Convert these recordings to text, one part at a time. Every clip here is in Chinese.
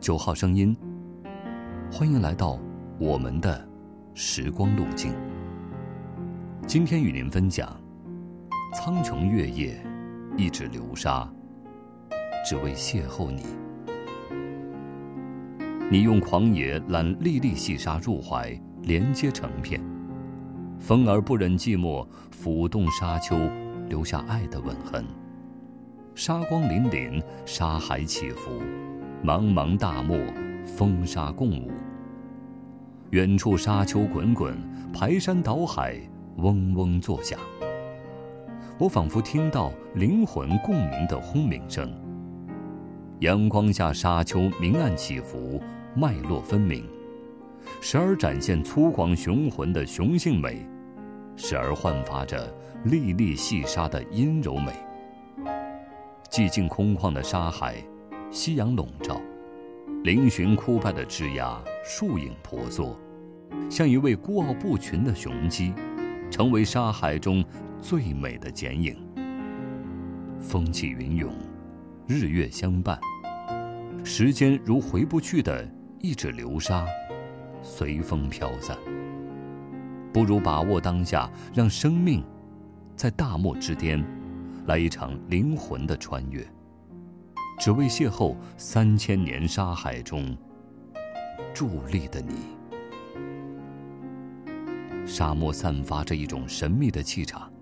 九号声音，欢迎来到我们的时光路径。今天与您分享：苍穹月夜，一指流沙，只为邂逅你。你用狂野揽粒粒细沙入怀，连接成片。风儿不忍寂寞，抚动沙丘，留下爱的吻痕。沙光粼粼，沙海起伏，茫茫大漠，风沙共舞。远处沙丘滚滚，排山倒海，嗡嗡作响。我仿佛听到灵魂共鸣的轰鸣声。阳光下，沙丘明暗起伏，脉络分明，时而展现粗犷雄浑的雄性美，时而焕发着粒粒细沙的阴柔美。寂静空旷的沙海，夕阳笼罩，嶙峋枯败的枝桠，树影婆娑，像一位孤傲不群的雄鸡，成为沙海中最美的剪影。风起云涌，日月相伴，时间如回不去的一指流沙，随风飘散。不如把握当下，让生命在大漠之巅。来一场灵魂的穿越，只为邂逅三千年沙海中伫立的你。沙漠散发着一种神秘的气场，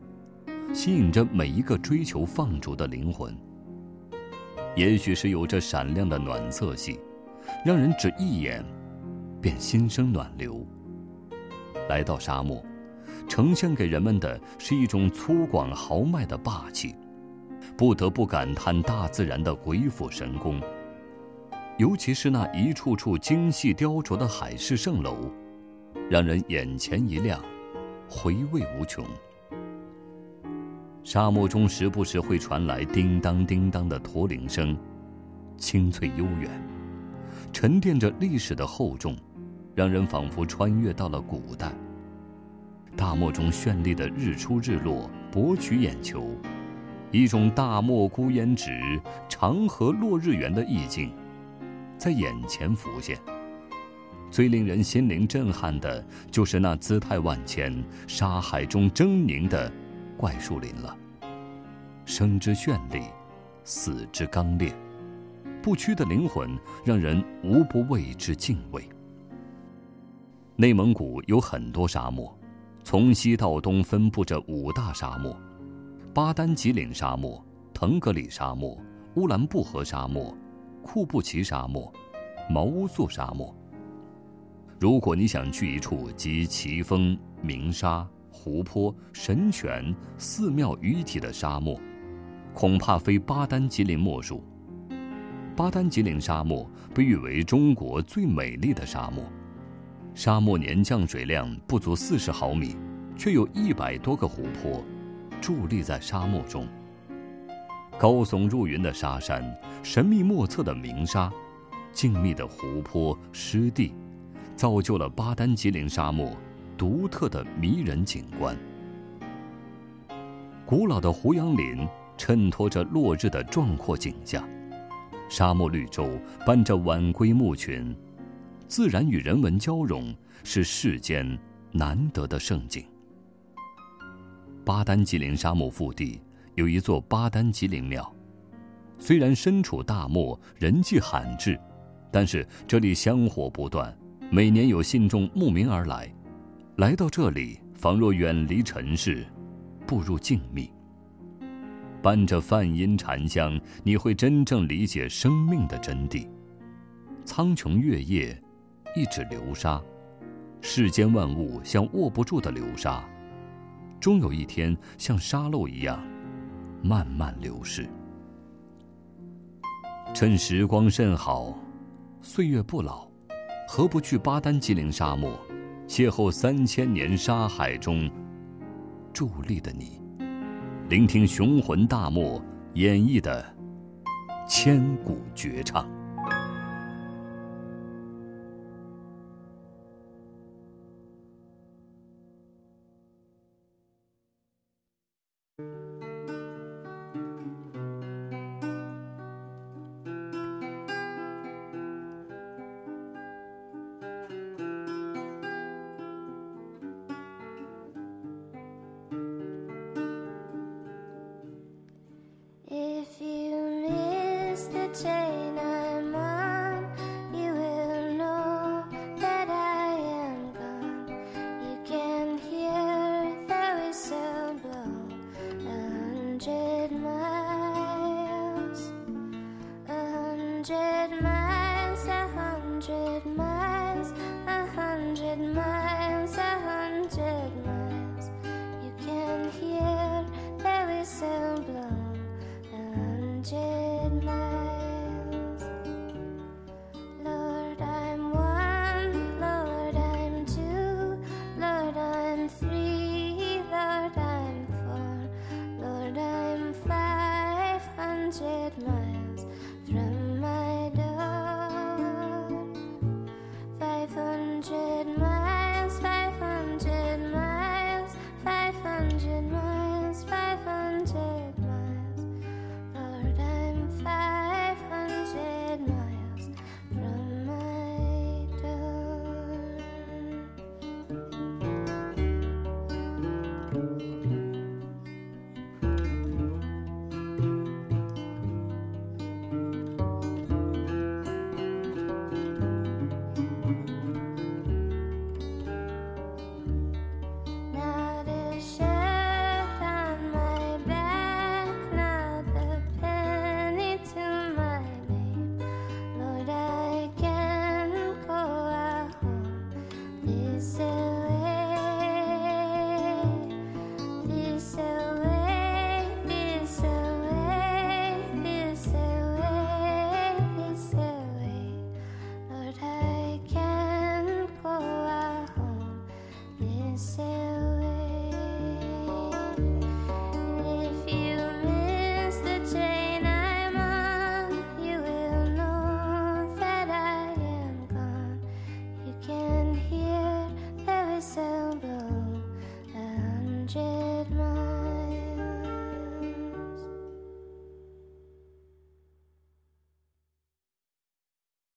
吸引着每一个追求放逐的灵魂。也许是有着闪亮的暖色系，让人只一眼便心生暖流。来到沙漠。呈现给人们的是一种粗犷豪迈的霸气，不得不感叹大自然的鬼斧神工。尤其是那一处处精细雕琢的海市蜃楼，让人眼前一亮，回味无穷。沙漠中时不时会传来叮当叮当的驼铃声，清脆悠远，沉淀着历史的厚重，让人仿佛穿越到了古代。大漠中绚丽的日出日落博取眼球，一种大漠孤烟直，长河落日圆的意境，在眼前浮现。最令人心灵震撼的，就是那姿态万千、沙海中狰狞的怪树林了。生之绚丽，死之刚烈，不屈的灵魂让人无不为之敬畏。内蒙古有很多沙漠。从西到东分布着五大沙漠：巴丹吉林沙漠、腾格里沙漠、乌兰布和沙漠、库布齐沙漠、毛乌素沙漠。如果你想去一处集奇峰、鸣沙、湖泊、神泉、寺庙于一体的沙漠，恐怕非巴丹吉林莫属。巴丹吉林沙漠被誉为中国最美丽的沙漠。沙漠年降水量不足四十毫米，却有一百多个湖泊伫立在沙漠中。高耸入云的沙山，神秘莫测的鸣沙，静谧的湖泊湿地，造就了巴丹吉林沙漠独特的迷人景观。古老的胡杨林衬托着落日的壮阔景象，沙漠绿洲伴着晚归牧群。自然与人文交融，是世间难得的盛景。巴丹吉林沙漠腹地有一座巴丹吉林庙，虽然身处大漠，人迹罕至，但是这里香火不断，每年有信众慕名而来。来到这里，仿若远离尘世，步入静谧。伴着梵音禅香，你会真正理解生命的真谛。苍穹月夜。一指流沙，世间万物像握不住的流沙，终有一天像沙漏一样慢慢流逝。趁时光甚好，岁月不老，何不去巴丹吉林沙漠，邂逅三千年沙海中伫立的你，聆听雄浑大漠演绎的千古绝唱。the chain I'm on, you will know that I am gone. You can hear the whistle blow a hundred miles, a hundred miles, a hundred miles.